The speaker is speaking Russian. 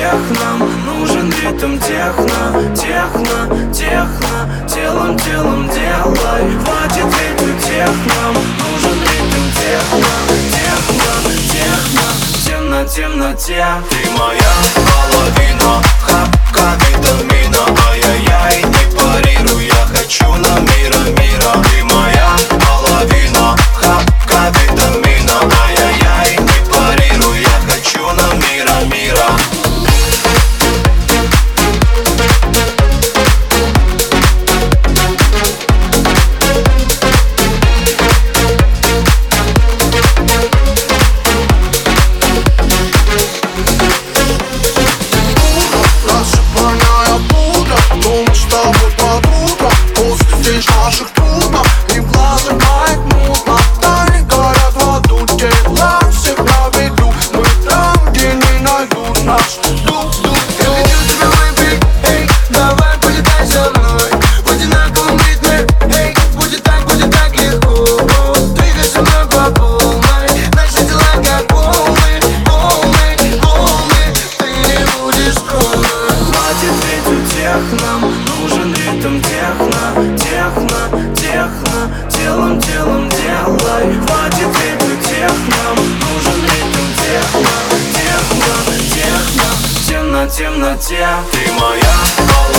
всех нам нужен ритм техно Техно, техно, телом, телом делай Хватит ритм нам нужен ритм техно Техно, техно, темно, темно темноте Ты моя половина темноте. Ты моя